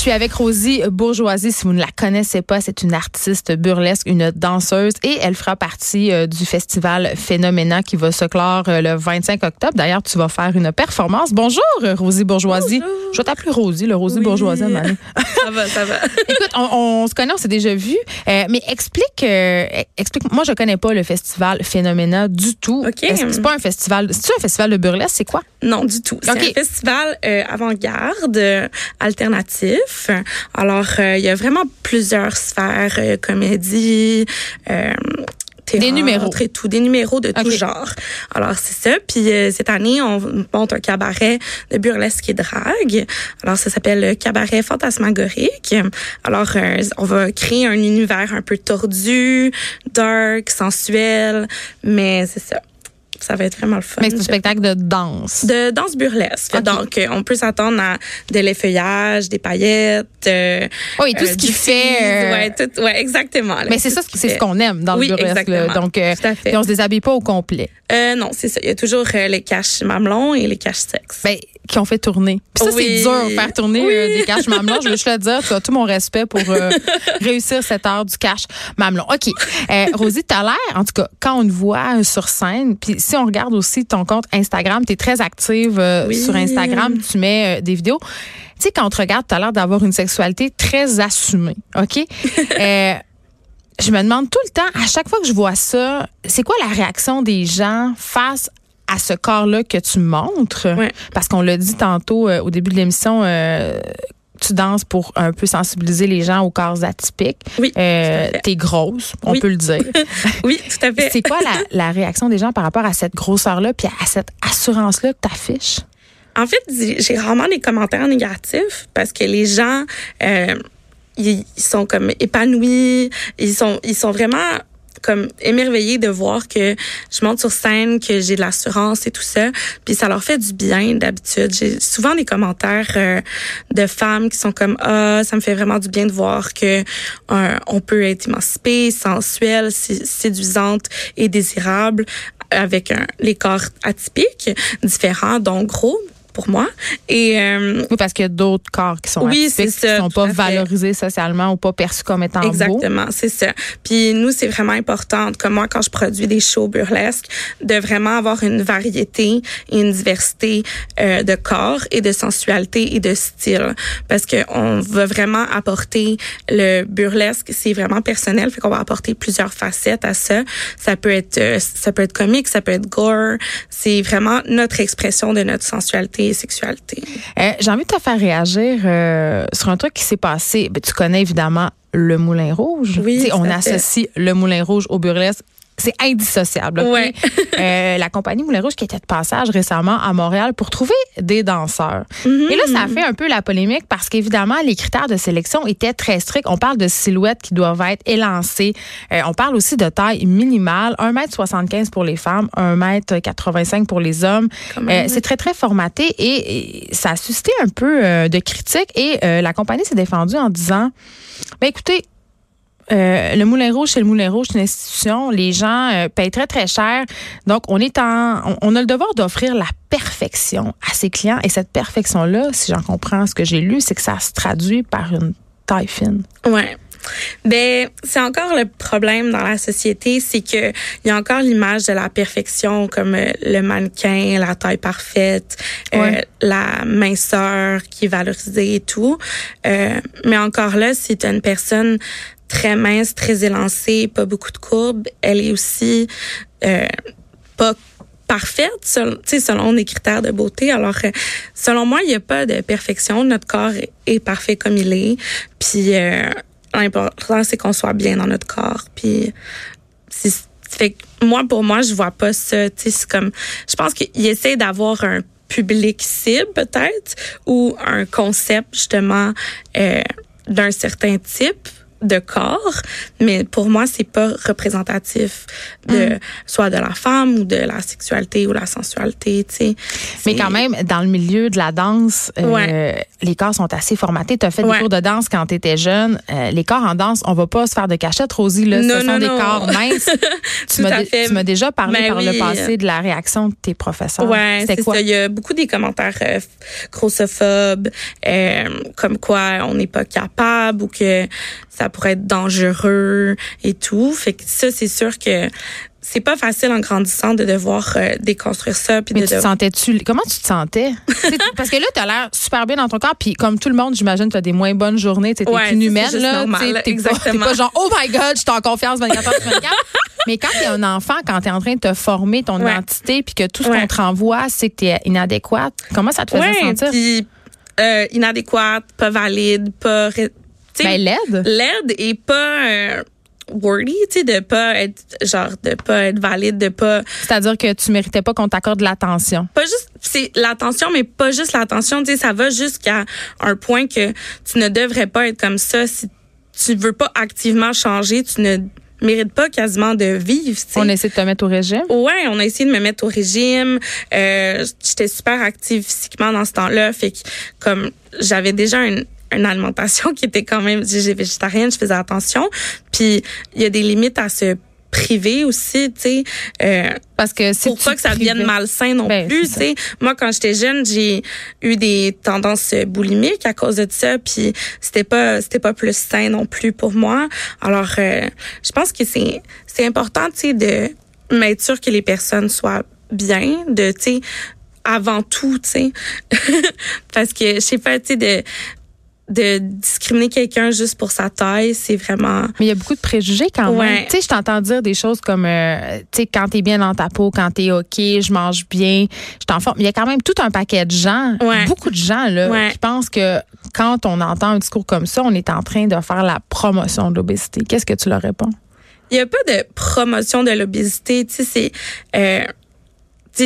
Je suis avec Rosie Bourgeoisie. Si vous ne la connaissez pas, c'est une artiste burlesque, une danseuse et elle fera partie euh, du festival Phénoména qui va se clore euh, le 25 octobre. D'ailleurs, tu vas faire une performance. Bonjour, Rosie Bourgeoisie. Bonjour. Je vais t'appeler Rosie, le Rosie Oui. Bourgeoisie. Marie. Ça va, ça va. Écoute, on, on se connaît, on s'est déjà vu, euh, mais explique, euh, explique. Moi, je connais pas le festival Phénoména du tout. OK. Est-ce que C'est pas un festival. C'est un festival de burlesque, c'est quoi? Non, du tout. C'est un festival euh, avant-garde, euh, Alors, euh, il y a vraiment plusieurs sphères, euh, comédie, euh, théâtre Des numéros. et tout, des numéros de tout genre. Alors, c'est ça. Puis euh, cette année, on monte un cabaret de burlesque et drague. Alors, ça s'appelle le cabaret fantasmagorique. Alors, euh, on va créer un univers un peu tordu, dark, sensuel, mais c'est ça. Ça va être vraiment le fun. Mais c'est un spectacle de danse. De danse burlesque. Donc, euh, on peut s'attendre à de l'effeuillage, des paillettes. euh, Oui, tout euh, ce qui du fait. euh, ouais, tout, ouais, exactement. là, Mais c'est tout ça, qui c'est ce qu'on aime dans Oui, le burlesque. là. Donc, euh, Tout à fait. puis on se déshabille pas au complet. Euh, non, c'est ça. Il y a toujours euh, les caches mamelons et les caches sexes. Ben, qui ont fait tourner. Puis ça, Oui. c'est dur, faire tourner Oui. euh, des caches mamelons. Je veux juste le dire, tu as tout mon respect pour euh, réussir cette heure du cache mamelon. OK. Euh, Rosie, tu as l'air, en tout cas, quand on te voit euh, sur scène, puis si on regarde aussi ton compte Instagram, tu es très active Oui. sur Instagram, tu mets des vidéos. Tu sais, quand on te regarde, tu as l'air d'avoir une sexualité très assumée. OK? Euh, je me demande tout le temps, à chaque fois que je vois ça, c'est quoi la réaction des gens face à ce corps-là que tu montres? Ouais. Parce qu'on l'a dit tantôt euh, au début de l'émission, euh, tu danses pour un peu sensibiliser les gens aux corps atypiques. Oui, Euh. T'es grosse, on Oui. peut le dire. Oui, tout à fait. c'est quoi la, la réaction des gens par rapport à cette grosseur-là puis à cette assurance-là que tu affiches? En fait, j'ai rarement des commentaires négatifs parce que les gens, euh, ils, ils sont comme épanouis, ils sont, ils sont vraiment comme émerveillés de voir que je monte sur scène, que j'ai de l'assurance et tout ça, puis ça leur fait du bien d'habitude. J'ai souvent des commentaires euh, de femmes qui sont comme ah ça me fait vraiment du bien de voir que euh, on peut être émancipée, sensuelle, sé- séduisante et désirable avec un, les corps atypiques différents, donc gros pour moi. Et euh, Oui, parce qu'il y a d'autres corps qui sont Oui, atypiques, c'est ça, qui sont pas valorisés socialement ou pas perçus comme étant beaux. Exactement, c'est ça. Puis nous, c'est vraiment important, comme moi, quand je produis des shows burlesques, de vraiment avoir une variété et une diversité euh, de corps et de sensualité et de style. Parce que on veut vraiment apporter le burlesque, c'est vraiment personnel, fait qu'on va apporter plusieurs facettes à ça. Ça peut être, euh, ça peut être comique, ça peut être gore. C'est vraiment notre expression de notre sensualité et sexualité. Euh, J'ai envie de te faire réagir euh, sur un truc qui s'est passé. Ben, tu connais évidemment le Moulin Rouge. Oui, on associe le Moulin Rouge au burlesque. C'est indissociable. ok? Ouais. Euh, la compagnie Moulin Rouge qui était de passage récemment à Montréal pour trouver des danseurs. Mm-hmm. Et là, ça a fait un peu la polémique parce qu'évidemment, les critères de sélection étaient très stricts. On parle de silhouettes qui doivent être élancées. Euh, on parle aussi de taille minimale, 1m75 pour les femmes, 1m85 pour les hommes. Euh, c'est très, très formaté et, et ça a suscité un peu euh, de critiques et la compagnie s'est défendue en disant, ben écoutez, euh, le Moulin Rouge, c'est le Moulin Rouge, c'est une institution. Les gens euh, payent très, très cher. Donc, on est en, on, on a le devoir d'offrir la perfection à ses clients. Et cette perfection-là, si j'en comprends ce que j'ai lu, c'est que ça se traduit par une taille fine. Ouais. Ben, c'est encore le problème dans la société, c'est que il y a encore l'image de la perfection comme euh, le mannequin, la taille parfaite, euh, la minceur qui est valorisée et tout. Euh, mais encore là, si tu une personne très mince, très élancée, pas beaucoup de courbes, elle est aussi euh, pas parfaite selon, selon des critères de beauté. Alors, euh, selon moi, il n'y a pas de perfection. Notre corps est, parfait comme il est. Puis, euh, l'important, c'est qu'on soit bien dans notre corps. Puis, fait que moi, pour moi, je vois pas ça. C'est comme, je pense qu'il essaie d'avoir un public cible, peut-être, ou un concept, justement, euh, d'un certain type de corps, mais pour moi, c'est pas représentatif de Mm. soit de la femme ou de la sexualité ou la sensualité, tu sais. Mais quand même, dans le milieu de la danse, euh, les corps sont assez formatés. Tu as fait Ouais. des cours de danse quand tu étais jeune. Euh, les corps en danse, on va pas se faire de cachette, Rosie. Là, Non, ce sont non, des non. corps minces. Tu m'as déjà parlé Ben par le passé de la réaction de tes professeurs. Ouais, c'est quoi? ça. Il y a beaucoup des commentaires euh, grossophobes, euh, comme quoi on n'est pas capable ou que ça pourrait être dangereux et tout. Fait que ça, c'est sûr que c'est pas facile en grandissant de devoir euh, déconstruire ça puis Mais de, tu te sentais-tu comment tu te sentais? Parce que là tu as l'air super bien dans ton corps puis comme tout le monde, j'imagine tu as des moins bonnes journées, tu es Ouais, une humaine là, t'es pas, t'es genre oh my god, je suis en confiance 24 heures sur 24. Mais quand tu es un enfant, quand tu es en train de te former ton Ouais. identité puis que tout ce Ouais. qu'on te renvoie, c'est que tu es inadéquate, comment ça te faisait sentir? euh, inadéquate, pas valide, pas Ben laide. laide et pas euh, worthy, tu sais, de pas être genre de pas être valide, de pas C'est-à-dire que tu méritais pas qu'on t'accorde l'attention. pas juste c'est l'attention mais pas juste l'attention tu sais ça va jusqu'à un point que tu ne devrais pas être comme ça si tu veux pas activement changer tu ne mérites pas quasiment de vivre tu sais. On essaie de te mettre au régime. Ouais, on a essayé de me mettre au régime. Euh, j'étais super active physiquement dans ce temps-là, fait que comme j'avais déjà une une alimentation qui était quand même j'ai végétarienne, je faisais attention. Puis il y a des limites à se priver aussi, tu sais. Euh, Parce que si pour pas que ça te devienne malsain non Ben, plus, c'est tu sais. Moi, quand j'étais jeune, j'ai eu des tendances boulimiques à cause de ça, puis c'était pas c'était pas plus sain non plus pour moi. Alors, euh, je pense que c'est c'est important, tu sais, de m'être sûr que les personnes soient bien, de, tu sais, avant tout, tu sais, parce que je sais pas, tu sais, de de discriminer quelqu'un juste pour sa taille, c'est vraiment Mais il y a beaucoup de préjugés quand même. Tu sais, je t'entends dire des choses comme, euh, tu sais, quand t'es bien dans ta peau, quand t'es OK, je mange bien, je t'en forme. Il y a quand même tout un paquet de gens, Ouais. beaucoup de gens, là, Ouais. qui pensent que quand on entend un discours comme ça, on est en train de faire la promotion de l'obésité. Qu'est-ce que tu leur réponds? Il n'y a pas de promotion de l'obésité. Tu sais, c'est. Euh,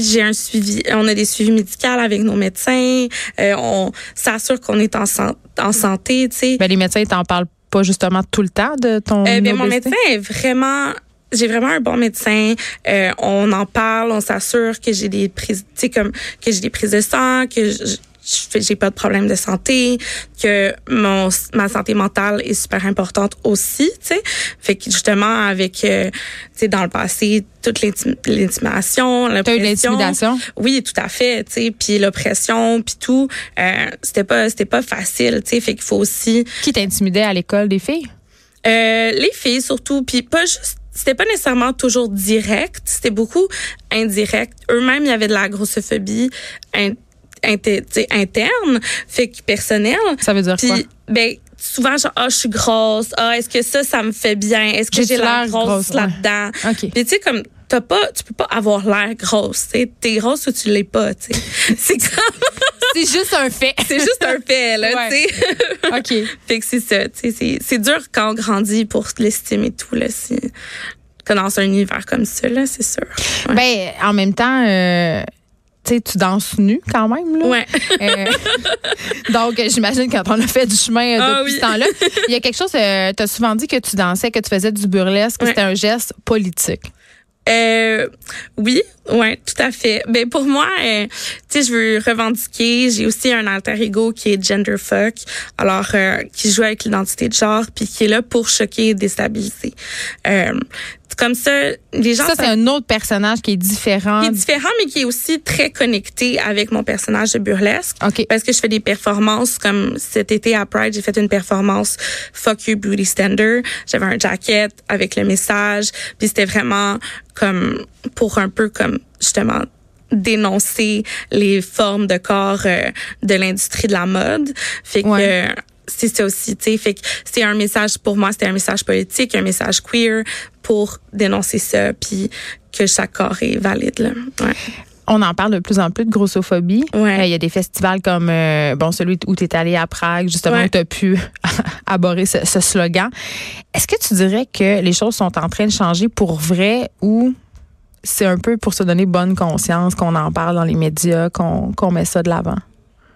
j'ai un suivi, on a des suivis médicaux avec nos médecins, euh, on s'assure qu'on est en, san- en santé, tu sais. Ben, les médecins, ils t'en parlent pas justement tout le temps de ton Euh, ben, mon médecin est vraiment j'ai vraiment un bon médecin. Euh, on en parle, on s'assure que j'ai des prises, tu sais comme que j'ai des prises de sang, que je, j'ai pas de problème de santé, que mon ma santé mentale est super importante aussi, tu sais. Fait que justement avec euh, tu sais dans le passé toute l'intim- l'intimidation, l'oppression. l'intimidation? Oui, tout à fait, tu sais, puis l'oppression, puis tout, euh, c'était pas c'était pas facile, tu sais, fait qu'il faut aussi Qui t'intimidait à l'école des filles? euh, les filles surtout, puis pas juste c'était pas nécessairement toujours direct, c'était beaucoup indirect. Eux-mêmes, il y avait de la grossophobie interne, fait que personnelle. Ça veut dire quoi? Ben souvent genre ah je suis grosse, ah est-ce que ça ça me fait bien, est-ce que j'ai l'air grosse, grosse, ouais. là-dedans? OK. Puis tu sais comme t'as pas tu peux pas avoir l'air grosse, tu sais, t'es grosse ou tu l'es pas, tu sais. C'est comme C'est juste un fait. c'est juste un fait là, Ouais. tu sais. OK. Fait que c'est ça, tu sais, c'est, c'est dur quand on grandit pour l'estime et tout, là, si, que dans un univers comme ça, là, c'est sûr. Ouais. Ben, en même temps, euh, tu sais, tu danses nu quand même, là. ouais. Euh, donc, euh, j'imagine quand on a fait du chemin euh, Ah depuis oui. ce temps-là, il y a quelque chose, tu as souvent dit que tu dansais, que tu faisais du burlesque, que Ouais. c'était un geste politique. Euh, oui, ouais, tout à fait. Ben pour moi, euh, tu sais, je veux revendiquer. J'ai aussi un alter ego qui est genderfuck, alors euh, qui joue avec l'identité de genre, puis qui est là pour choquer et déstabiliser. Euh, comme ça, les gens Ça, c'est un autre personnage qui est différent. qui est différent, mais qui est aussi très connecté avec mon personnage de burlesque. OK. Parce que je fais des performances comme cet été à Pride, j'ai fait une performance Fuck You Beauty Standard. J'avais un jacket avec le message, puis c'était vraiment comme pour un peu comme justement dénoncer les formes de corps euh, de l'industrie de la mode. Fait que Ouais. euh, c'est ça aussi, tu sais. Fait que c'est un message pour moi, c'était un message politique, un message queer pour dénoncer ça, puis que chaque corps est valide. Là. Ouais. On en parle de plus en plus de grossophobie. Ouais. Euh, Il y a des festivals comme euh, bon celui où tu es allé à Prague, justement, Ouais. où tu as pu aborder ce, ce slogan. Est-ce que tu dirais que les choses sont en train de changer pour vrai ou c'est un peu pour se donner bonne conscience qu'on en parle dans les médias, qu'on qu'on met ça de l'avant?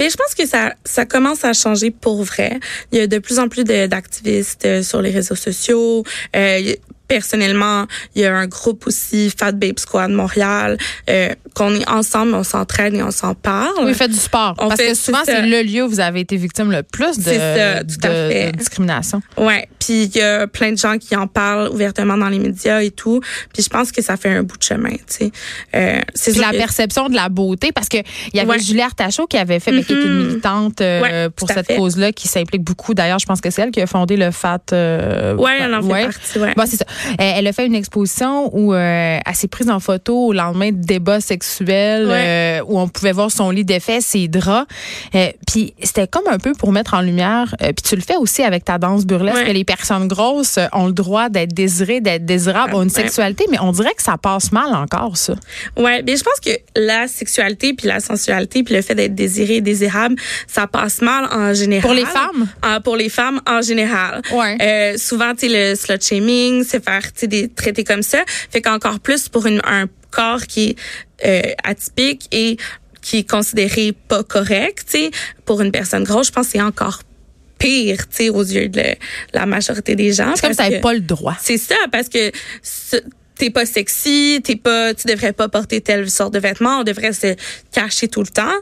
Mais je pense que ça, ça commence à changer pour vrai. Il y a de plus en plus d'activistes euh, sur les réseaux sociaux. Euh, personnellement, il y a un groupe aussi, Fat Babe Squad Montréal, euh, qu'on est ensemble, on s'entraîne et on s'en parle. Oui, faites du sport. On parce fait- que souvent, c'est le lieu où vous avez été victime le plus de, C'est ça, tout à de- fait. de discrimination. Ouais, puis il y a plein de gens qui en parlent ouvertement dans les médias et tout. Puis je pense que ça fait un bout de chemin, tu sais. Euh, c'est la que- perception de la beauté, parce que il y avait Ouais. Julie Artachot qui avait fait, ben, qui est une Mhm. militante euh, Ouais, pour cette cause-là, qui s'implique beaucoup. D'ailleurs, je pense que c'est elle qui a fondé le FAT. euh, Ouais, elle en fait ouais. partie, ouais. Bon, c'est ça. Elle, a fait une exposition où euh, elle s'est prise en photo au lendemain de débats sexuels euh, où on pouvait voir son lit d'effet, ses draps. Puis c'était comme un peu pour mettre en lumière. puis tu le fais aussi avec ta danse burlesque. Les personnes grosses euh, ont le droit d'être désirées, d'être désirables, ont une Ouais. sexualité, mais on dirait que ça passe mal encore ça. Ouais, mais je pense que la sexualité puis la sensualité puis le fait d'être désiré désirable, ça passe mal en général. Pour les femmes? Ah, pour les femmes en général. Ouais. Euh, souvent, tu le slut shaming, c'est faire, tu des traités comme ça. Fait qu'encore plus pour une, un corps qui est euh, atypique et qui est considéré pas correct, tu sais, pour une personne grosse, je pense que c'est encore pire, tu sais, aux yeux de la majorité des gens. C'est comme que- pas le droit. c'est ça, parce que t'es pas sexy, t'es pas, tu devrais pas porter telle sorte de vêtements, on devrait se cacher tout le temps.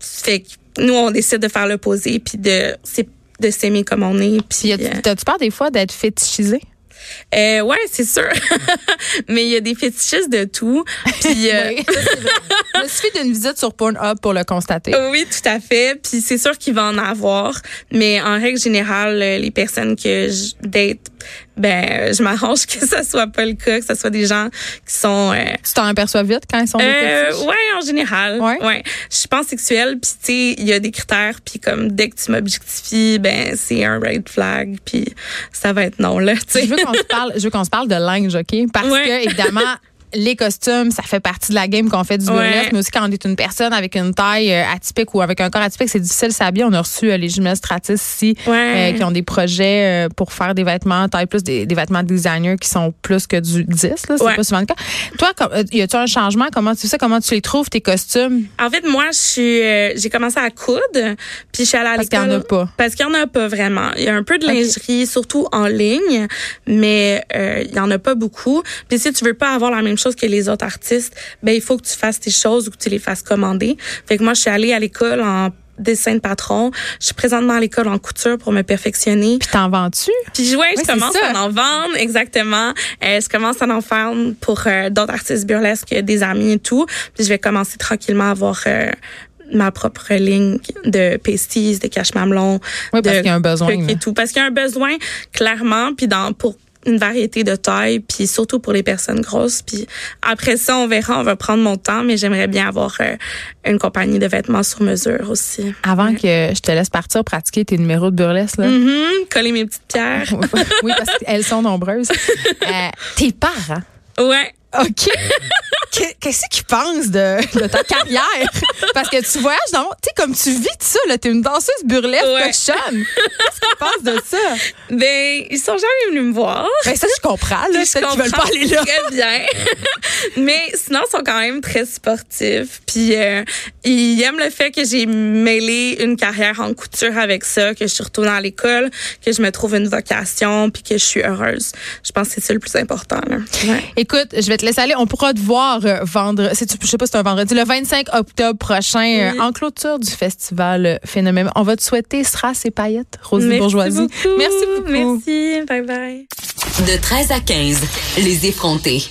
Fait que nous, on décide de faire l'opposé, puis de, c'est- de s'aimer comme on est. Puis euh, t'as-tu peur des fois d'être fétichisé? Euh, ouais, c'est sûr. Mais il y a des fétichistes de tout. Puis, euh, Oui. Il suffit d'une visite sur Pornhub pour le constater. Oui, tout à fait. Puis c'est sûr qu'il va en avoir, mais en règle générale, euh, les personnes que je date, ben, je m'arrange que ça soit pas le cas, que ce soit des gens qui sont euh, Tu t'en aperçois vite quand ils sont euh, ouais, en général. Ouais? Ouais. Je suis pansexuelle, puis tu sais, il y a des critères, puis comme dès que tu m'objectifies, ben c'est un red flag, puis ça va être non là, tu sais. Je veux qu'on se parle, je veux qu'on se parle de linge, OK? Parce Ouais. que, évidemment, les costumes, ça fait partie de la game qu'on fait du Ouais. burlesque, mais aussi quand on est une personne avec une taille euh, atypique ou avec un corps atypique, c'est difficile de s'habiller. On a reçu euh, les jumelles Stratis ici Ouais. euh, qui ont des projets euh, pour faire des vêtements taille plus, des, des vêtements designer qui sont plus que du 10, là. C'est Ouais. pas souvent le cas. Toi, comme- y a-tu un changement? Comment tu fais ça? Comment tu les trouves, tes costumes? En fait, moi, je suis, j'ai commencé à coudre, puis je suis allée à Parce qu'il y en l'école. a pas. Parce qu'il y en a pas vraiment. Il y a un peu de lingerie, surtout en ligne, mais il y en a pas beaucoup. Puis si tu veux pas avoir la même chose que les autres artistes, ben il faut que tu fasses tes choses ou que tu les fasses commander. Fait que moi, je suis allée à l'école en dessin de patron. Je suis présentement à l'école en couture pour me perfectionner. Puis t'en vends-tu? Puis ouais, je c'est commence à en vendre, exactement. Euh, je commence à en vendre pour euh, d'autres artistes burlesques, des amis et tout. Puis je vais commencer tranquillement à avoir euh, ma propre ligne de pasties, de cache-mamelon, Oui, parce qu'il y a un besoin. et tout. Parce qu'il y a un besoin, clairement, puis dans pour une variété de tailles, puis surtout pour les personnes grosses. Puis après ça, on verra, on va prendre mon temps, mais j'aimerais bien avoir euh, une compagnie de vêtements sur mesure aussi. Avant que je te laisse partir pratiquer tes numéros de burlesque, là. Mhm, coller mes petites pierres. oui, parce qu'elles sont nombreuses. Euh, tes parents. Ouais. OK. Qu'est- Qu'est-ce qu'ils pensent de, de ta carrière? Parce que tu voyages dans. Tu sais, comme tu vis de ça, là, t'es une danseuse burlesque Ouais. Qu'est-ce qu'ils pensent de ça? Ben, ils sont jamais venus me voir. Ben, ça, je comprends, là. Peut-être qu'ils veulent pas aller là. Très bien. Mais sinon, ils sont quand même très sportifs. Puis, euh, ils aiment le fait que j'ai mêlé une carrière en couture avec ça, que je suis retournée à l'école, que je me trouve une vocation, puis que je suis heureuse. Je pense que c'est ça le plus important. Là. Ouais. Écoute, je vais te laisser aller. On pourra te voir euh, vendre, c'est, je sais pas si c'est un vendredi, le 25 octobre prochain, euh, Oui. en clôture du festival euh, Phénomène. On va te souhaiter strass et paillettes, Rosie Merci Bourgeoisie. beaucoup. Merci beaucoup. Merci. Bye bye. De 13 à 15, les effrontés.